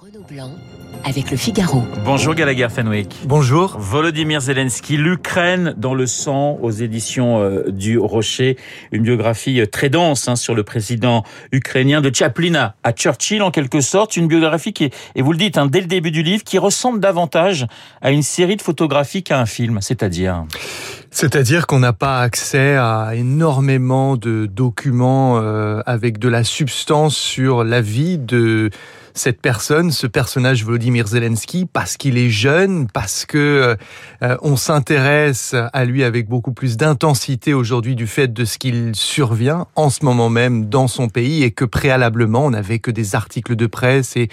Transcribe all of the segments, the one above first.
Renaud Blanc avec le Figaro. Bonjour Gallagher Fenwick. Bonjour. Volodymyr Zelensky, l'Ukraine dans le sang aux éditions euh, du Rocher. Une biographie euh, très dense hein, sur le président ukrainien de Chaplin à Churchill en quelque sorte. Une biographie qui est, et vous le dites hein, dès le début du livre, qui ressemble davantage à une série de photographies qu'à un film. C'est-à-dire? C'est-à-dire qu'on n'a pas accès à énormément de documents euh, avec de la substance sur la vie de cette personne, ce personnage Volodymyr Zelensky, parce qu'il est jeune, parce que euh, on s'intéresse à lui avec beaucoup plus d'intensité aujourd'hui du fait de ce qu'il survient en ce moment même dans son pays et que préalablement on n'avait que des articles de presse et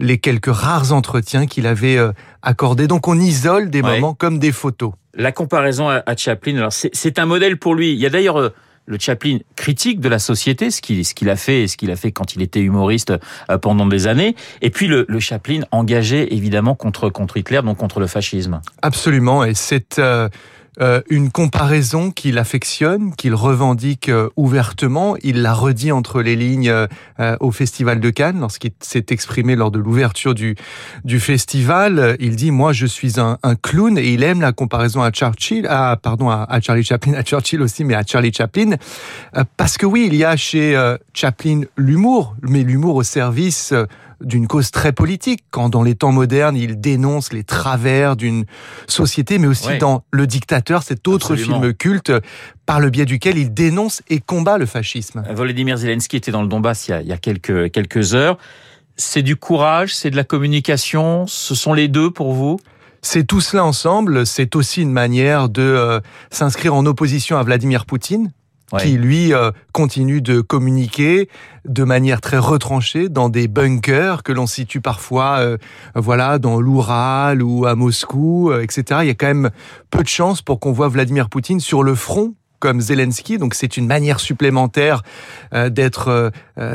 les quelques rares entretiens qu'il avait euh, accordés. Donc on isole des moments comme des photos la comparaison à, Chaplin, alors c'est un modèle pour lui. Il y a d'ailleurs euh, le Chaplin critique de la société, ce qu'il ce qu'il a fait, ce qu'il a fait quand il était humoriste euh, pendant des années, et puis le, le, Chaplin engagé évidemment contre contre Hitler, donc contre le fascisme. Absolument, et c'est euh, euh, une comparaison qu'il affectionne, qu'il revendique euh, ouvertement. Il l'a redit entre les lignes euh, au Festival de Cannes lorsqu'il s'est exprimé lors de l'ouverture du, du festival. Il dit moi je suis un, un, clown et il aime la comparaison à Churchill, à pardon à, à, Charlie Chaplin, à Churchill aussi, mais à Charlie Chaplin parce que oui il y a chez Chaplin l'humour, mais l'humour au service d'une cause très politique, quand dans les temps modernes, il dénonce les travers d'une société, mais aussi dans Le Dictateur, cet autre film culte, par le biais duquel il dénonce et combat le fascisme. Volodymyr Zelensky était dans le Donbass il y a, il y a quelques, quelques heures. C'est du courage, c'est de la communication, ce sont les deux pour vous? C'est tout cela ensemble, c'est aussi une manière de euh, s'inscrire en opposition à Vladimir Poutine, qui lui euh, continue de communiquer de manière très retranchée dans des bunkers que l'on situe parfois, euh, voilà, dans l'Oural ou à Moscou, euh, etc. Il y a quand même peu de chances pour qu'on voit Vladimir Poutine sur le front comme Zelensky, donc c'est une manière supplémentaire d'être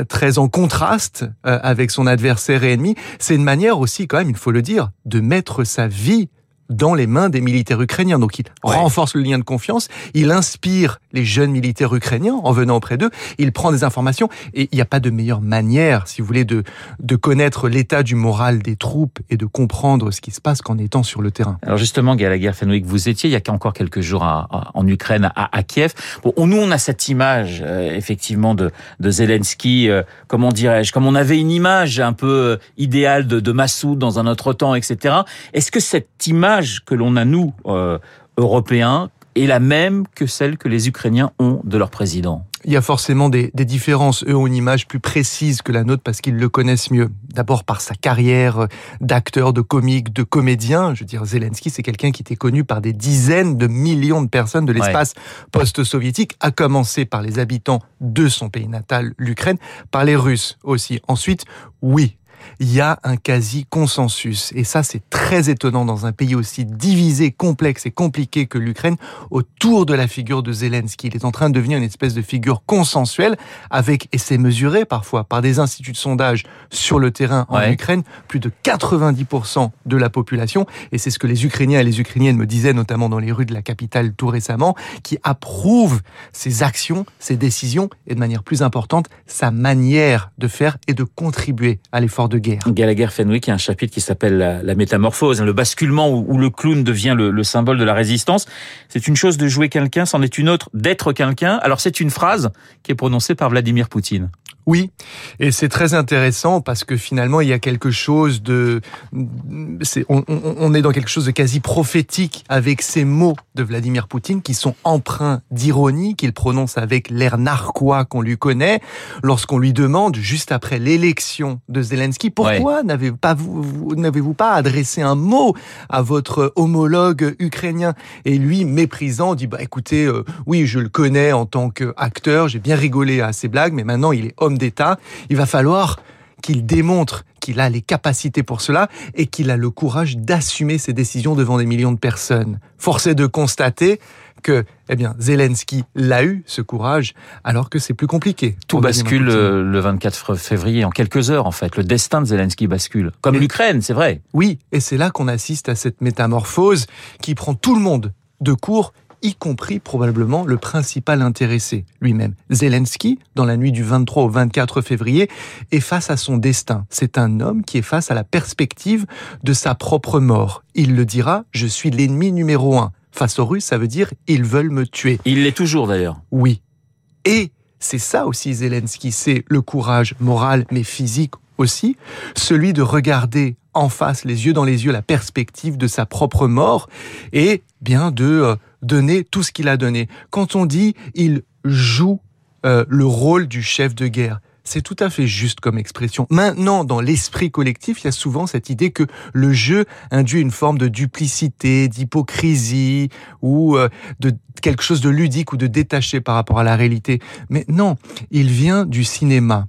très en contraste avec son adversaire et ennemi. C'est une manière aussi, quand même, il faut le dire, de mettre sa vie dans les mains des militaires ukrainiens. Donc il renforce le lien de confiance, il inspire les jeunes militaires ukrainiens en venant auprès d'eux, il prend des informations et il n'y a pas de meilleure manière, si vous voulez, de, de connaître l'état du moral des troupes et de comprendre ce qui se passe qu'en étant sur le terrain. Alors justement, Gallagher Fenwick, vous étiez il y a encore quelques jours en Ukraine, à, Kiev. Bon, nous, on a cette image, euh, effectivement, de, de Zelensky, euh, comment dirais-je, comme on avait une image un peu euh, idéale de, de Massoud dans un autre temps, etc. Est-ce que cette image que l'on a, nous, euh, Européens, est la même que celle que les Ukrainiens ont de leur président il y a forcément des, des, différences. Eux ont une image plus précise que la nôtre parce qu'ils le connaissent mieux. D'abord par sa carrière d'acteur, de comique, de comédien. Je veux dire, Zelensky, c'est quelqu'un qui était connu par des dizaines de millions de personnes de l'espace post-soviétique, à commencer par les habitants de son pays natal, l'Ukraine, par les Russes aussi. Ensuite, oui, il y a un quasi-consensus. Et ça, c'est très étonnant dans un pays aussi divisé, complexe et compliqué que l'Ukraine autour de la figure de Zelensky. Il est en train de devenir une espèce de figure consensuelle avec, et c'est mesuré parfois par des instituts de sondage sur le terrain en Ukraine, plus de 90% de la population. Et c'est ce que les Ukrainiens et les Ukrainiennes me disaient, notamment dans les rues de la capitale tout récemment, qui approuvent ses actions, ses décisions et de manière plus importante, sa manière de faire et de contribuer à l'effort de guerre. Gallagher Fenwick, il y a un chapitre qui s'appelle la, métamorphose, hein, le basculement où, le clown devient le, symbole de la résistance. C'est une chose de jouer quelqu'un, c'en est une autre d'être quelqu'un. Alors c'est une phrase qui est prononcée par Vladimir Poutine. Oui, et c'est très intéressant parce que finalement il y a quelque chose de, on, est dans quelque chose de quasi prophétique avec ces mots de Vladimir Poutine qui sont empreints d'ironie qu'il prononce avec l'air narquois qu'on lui connaît lorsqu'on lui demande juste après l'élection de Zelensky pourquoi n'avez-vous pas vous, n'avez-vous pas adressé un mot à votre homologue ukrainien? Et lui méprisant dit bah écoutez euh, oui je le connais en tant qu'acteur j'ai bien rigolé à ses blagues mais maintenant il est homme d'État, il va falloir qu'il démontre qu'il a les capacités pour cela et qu'il a le courage d'assumer ses décisions devant des millions de personnes. Force est de constater que, eh bien, Zelensky l'a eu, ce courage, alors que c'est plus compliqué. Tout bascule euh, le 24 février, en quelques heures, en fait. Le destin de Zelensky bascule. Comme l'Ukraine, c'est vrai. Oui, et c'est là qu'on assiste à cette métamorphose qui prend tout le monde de court y compris probablement le principal intéressé lui-même. Zelensky, dans la nuit du 23 au 24 février, est face à son destin. C'est un homme qui est face à la perspective de sa propre mort. Il le dira, je suis l'ennemi numéro un. Face aux Russes, ça veut dire ils veulent me tuer. Il l'est toujours d'ailleurs. Oui. Et c'est ça aussi Zelensky, c'est le courage moral mais physique aussi, celui de regarder en face, les yeux dans les yeux, la perspective de sa propre mort et bien de euh, donner tout ce qu'il a donné. Quand on dit il joue euh, le rôle du chef de guerre, c'est tout à fait juste comme expression. Maintenant, dans l'esprit collectif, il y a souvent cette idée que le jeu induit une forme de duplicité, d'hypocrisie ou euh, de quelque chose de ludique ou de détaché par rapport à la réalité. Mais non, il vient du cinéma.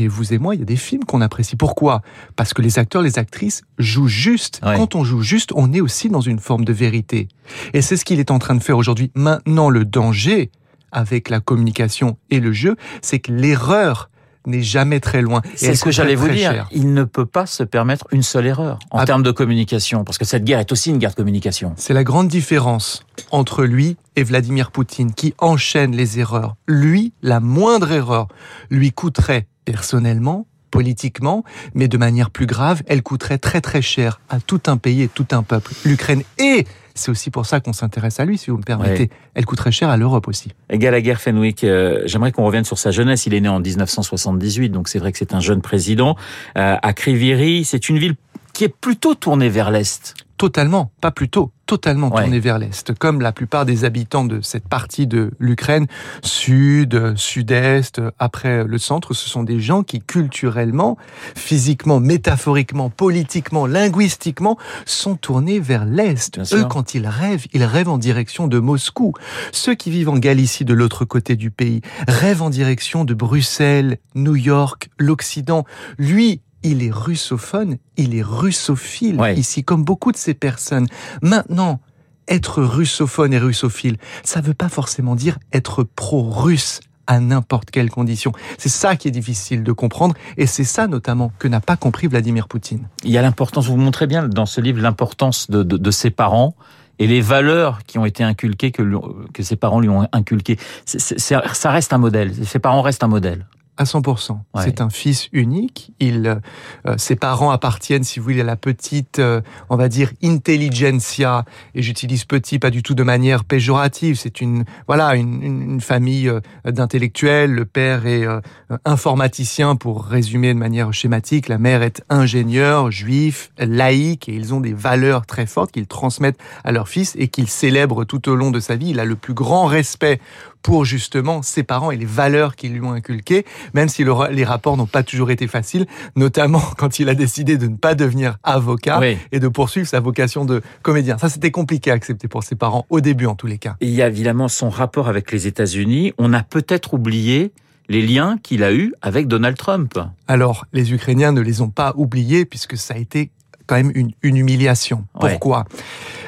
Et vous et moi, il y a des films qu'on apprécie. Pourquoi? Parce que les acteurs, les actrices jouent juste. Quand on joue juste, on est aussi dans une forme de vérité. Et c'est ce qu'il est en train de faire aujourd'hui. Maintenant, le danger avec la communication et le jeu, c'est que l'erreur n'est jamais très loin. C'est ce que j'allais vous dire. Il ne peut pas se permettre une seule erreur en ah. termes de communication, parce que cette guerre est aussi une guerre de communication. C'est la grande différence entre lui et Vladimir Poutine, qui enchaîne les erreurs. Lui, la moindre erreur lui coûterait personnellement, politiquement, mais de manière plus grave, elle coûterait très très cher à tout un pays et tout un peuple. L'Ukraine et c'est aussi pour ça qu'on s'intéresse à lui, si vous me permettez. Elle coûterait cher à l'Europe aussi. Gallagher Fenwick, euh, j'aimerais qu'on revienne sur sa jeunesse. Il est né en 1978, donc c'est vrai que c'est un jeune président. Euh, à Kriviri, c'est une ville qui est plutôt tournée vers l'Est totalement, pas plutôt, totalement tourné vers l'Est, comme la plupart des habitants de cette partie de l'Ukraine, sud, sud-est, après le centre, ce sont des gens qui culturellement, physiquement, métaphoriquement, politiquement, linguistiquement, sont tournés vers l'Est. Eux, quand ils rêvent, ils rêvent en direction de Moscou. Ceux qui vivent en Galicie, de l'autre côté du pays, rêvent en direction de Bruxelles, New York, l'Occident. Lui, il est russophone, il est russophile ici, comme beaucoup de ces personnes. Maintenant, être russophone et russophile, ça ne veut pas forcément dire être pro-russe à n'importe quelle condition. C'est ça qui est difficile de comprendre et c'est ça notamment que n'a pas compris Vladimir Poutine. Il y a l'importance, vous montrez bien dans ce livre l'importance de, ses parents et les valeurs qui ont été inculquées, que, que ses parents lui ont inculquées. ça reste un modèle, ses parents restent un modèle à 100%. C'est un fils unique. Il, euh, ses parents appartiennent, si vous voulez, à la petite, euh, on va dire, intelligentsia. Et j'utilise petit pas du tout de manière péjorative. C'est une, voilà, une, une famille euh, d'intellectuels. Le père est informaticien, pour résumer de manière schématique. La mère est ingénieure, juif, laïque, et ils ont des valeurs très fortes qu'ils transmettent à leur fils et qu'ils célèbrent tout au long de sa vie. Il a le plus grand respect pour justement ses parents et les valeurs qu'ils lui ont inculquées, même si les rapports n'ont pas toujours été faciles, notamment quand il a décidé de ne pas devenir avocat et de poursuivre sa vocation de comédien. Ça, c'était compliqué à accepter pour ses parents, au début en tous les cas. il y a évidemment son rapport avec les États-Unis. On a peut-être oublié les liens qu'il a eus avec Donald Trump. Alors, les Ukrainiens ne les ont pas oubliés puisque ça a été quand même une, humiliation. Pourquoi?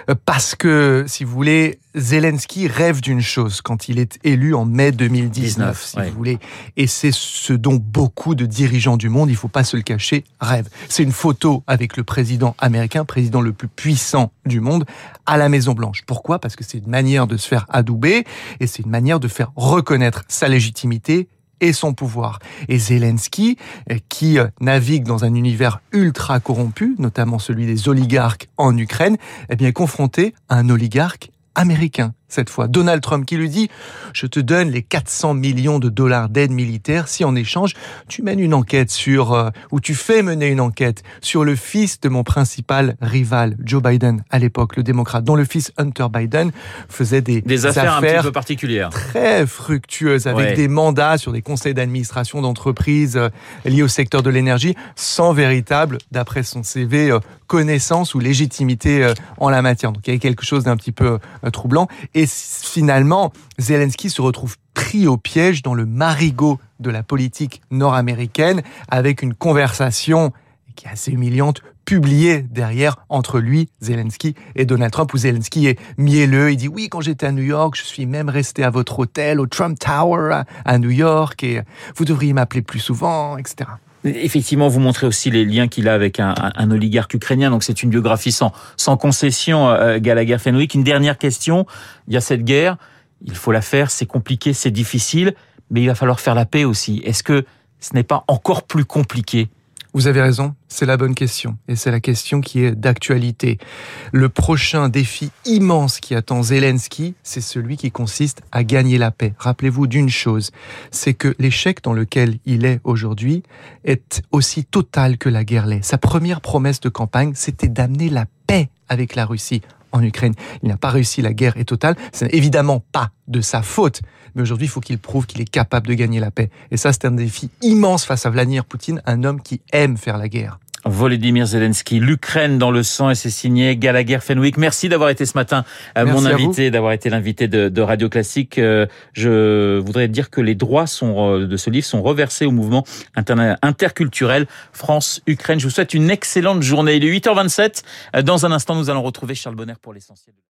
Euh, Parce que, si vous voulez, Zelensky rêve d'une chose quand il est élu en mai 2019, si vous voulez. Et c'est ce dont beaucoup de dirigeants du monde, il faut pas se le cacher, rêvent. C'est une photo avec le président américain, président le plus puissant du monde, à la Maison Blanche. Pourquoi? Parce que c'est une manière de se faire adouber et c'est une manière de faire reconnaître sa légitimité et son pouvoir. Et Zelensky, euh, qui euh, navigue dans un univers ultra corrompu, notamment celui des oligarques en Ukraine, est bien confronté à un oligarque américain cette fois. Donald Trump qui lui dit Je te donne les 400 millions de dollars d'aide militaire si en échange tu mènes une enquête sur, euh, ou tu fais mener une enquête sur le fils de mon principal rival, Joe Biden, à l'époque, le démocrate, dont le fils Hunter Biden faisait des, des affaires, un petit peu particulières. Très fructueuses, avec des mandats sur des conseils d'administration d'entreprises euh, liés au secteur de l'énergie, sans véritable, d'après son CV, euh, connaissance ou légitimité en la matière. Donc il y avait quelque chose d'un petit peu troublant. Et et finalement, Zelensky se retrouve pris au piège dans le marigot de la politique nord-américaine avec une conversation qui est assez humiliante, publiée derrière entre lui, Zelensky, et Donald Trump, où Zelensky est mielleux. Il dit oui, quand j'étais à New York, je suis même resté à votre hôtel, au Trump Tower à New York, et vous devriez m'appeler plus souvent, etc. Effectivement, vous montrez aussi les liens qu'il a avec un, un, oligarque ukrainien, donc c'est une biographie sans, sans concession, euh, Gallagher Fenwick. Une dernière question, il y a cette guerre, il faut la faire, c'est compliqué, c'est difficile, mais il va falloir faire la paix aussi. Est-ce que ce n'est pas encore plus compliqué vous avez raison, c'est la bonne question. Et c'est la question qui est d'actualité. Le prochain défi immense qui attend Zelensky, c'est celui qui consiste à gagner la paix. Rappelez-vous d'une chose, c'est que l'échec dans lequel il est aujourd'hui est aussi total que la guerre l'est. Sa première promesse de campagne, c'était d'amener la paix avec la Russie en Ukraine. Il n'a pas réussi, la guerre est totale. Ce n'est évidemment pas de sa faute, mais aujourd'hui, il faut qu'il prouve qu'il est capable de gagner la paix. Et ça, c'est un défi immense face à Vladimir Poutine, un homme qui aime faire la guerre. Volodymyr Zelensky, l'Ukraine dans le sang et c'est signé Gallagher Fenwick. Merci d'avoir été ce matin euh, mon invité, d'avoir été l'invité de, Radio Classique. Euh, je voudrais dire que les droits sont, euh, de ce livre sont reversés au mouvement interculturel France-Ukraine. Je vous souhaite une excellente journée. Il est 8h27. Dans un instant, nous allons retrouver Charles Bonner pour l'essentiel.